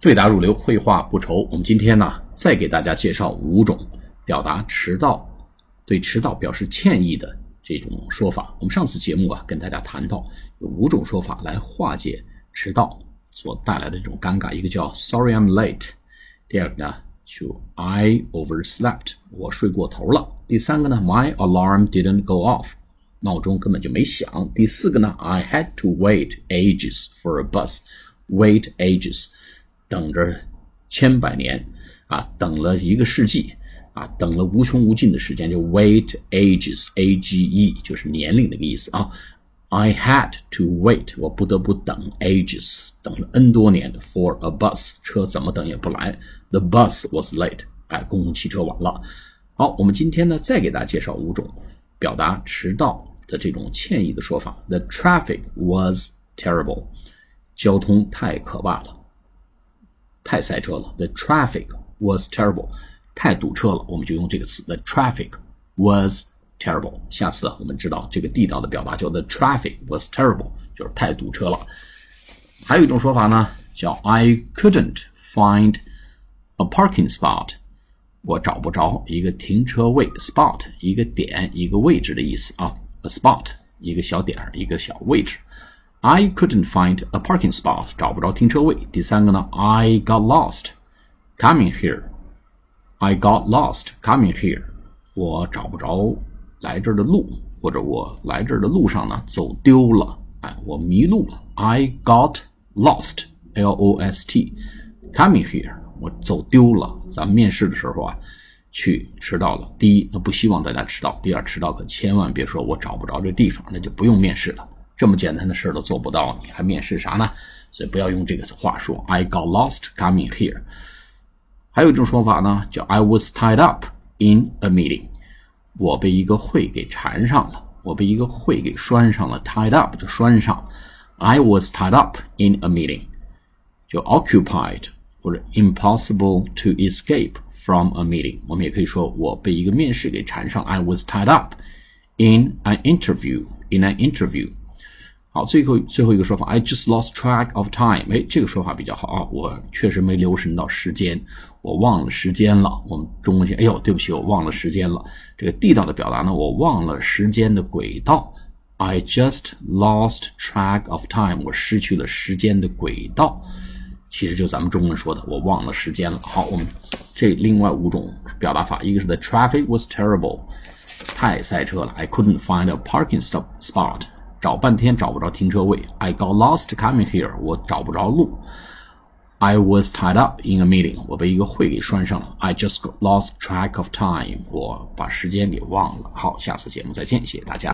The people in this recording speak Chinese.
对答如流，绘画不愁。我们今天呢，再给大家介绍五种表达迟到、对迟到表示歉意的这种说法。我们上次节目啊，跟大家谈到有五种说法来化解迟到所带来的这种尴尬。一个叫 “Sorry I'm late”，第二个呢就 “I overslept”，我睡过头了。第三个呢，“My alarm didn't go off”，闹钟根本就没响。第四个呢，“I had to wait ages for a bus”，wait ages。等着千百年啊，等了一个世纪啊，等了无穷无尽的时间，就 wait ages，a g e 就是年龄那个意思啊。I had to wait，我不得不等 ages，等了 n 多年 for a bus，车怎么等也不来。The bus was late，哎，公共汽车晚了。好，我们今天呢，再给大家介绍五种表达迟到的这种歉意的说法。The traffic was terrible，交通太可怕了。太塞车了，the traffic was terrible，太堵车了，我们就用这个词，the traffic was terrible。下次我们知道这个地道的表达叫 the traffic was terrible，就是太堵车了。还有一种说法呢，叫 I couldn't find a parking spot，我找不着一个停车位，spot 一个点一个位置的意思啊，a spot 一个小点一个小位置。 I couldn't find a parking spot，找不着停车位。第三个呢，I got lost coming here。I got lost coming here，我找不着来这儿的路，或者我来这儿的路上呢走丢了，哎，我迷路了。I got lost，L O S T coming here，我走丢了。咱们面试的时候啊，去迟到了。第一，他不希望大家迟到；第二，迟到可千万别说我找不着这地方，那就不用面试了。这么简单的事都做不到，你还面试啥呢？所以不要用这个话说。I got lost coming here。还有一种说法呢，叫 I was tied up in a meeting。我被一个会给缠上了，我被一个会给拴上了。Tied up 就拴上。I was tied up in a meeting，就 occupied 或者 impossible to escape from a meeting。我们也可以说我被一个面试给缠上。I was tied up in an interview。In an interview。 好，最后最后一个说法，I just lost track of time。哎，这个说法比较好啊，我确实没留神到时间，我忘了时间了。我们中文写，哎呦，对不起，我忘了时间了。这个地道的表达呢，我忘了时间的轨道。I just lost track of time。我失去了时间的轨道。其实就咱们中文说的，我忘了时间了。好，我们这另外五种表达法，一个是 The traffic was terrible，太塞车了。I couldn't find a parking stop spot。找半天找不着停车位，I got lost coming here，我找不着路。I was tied up in a meeting，我被一个会给拴上了。I just lost track of time，我把时间给忘了。好，下次节目再见，谢谢大家。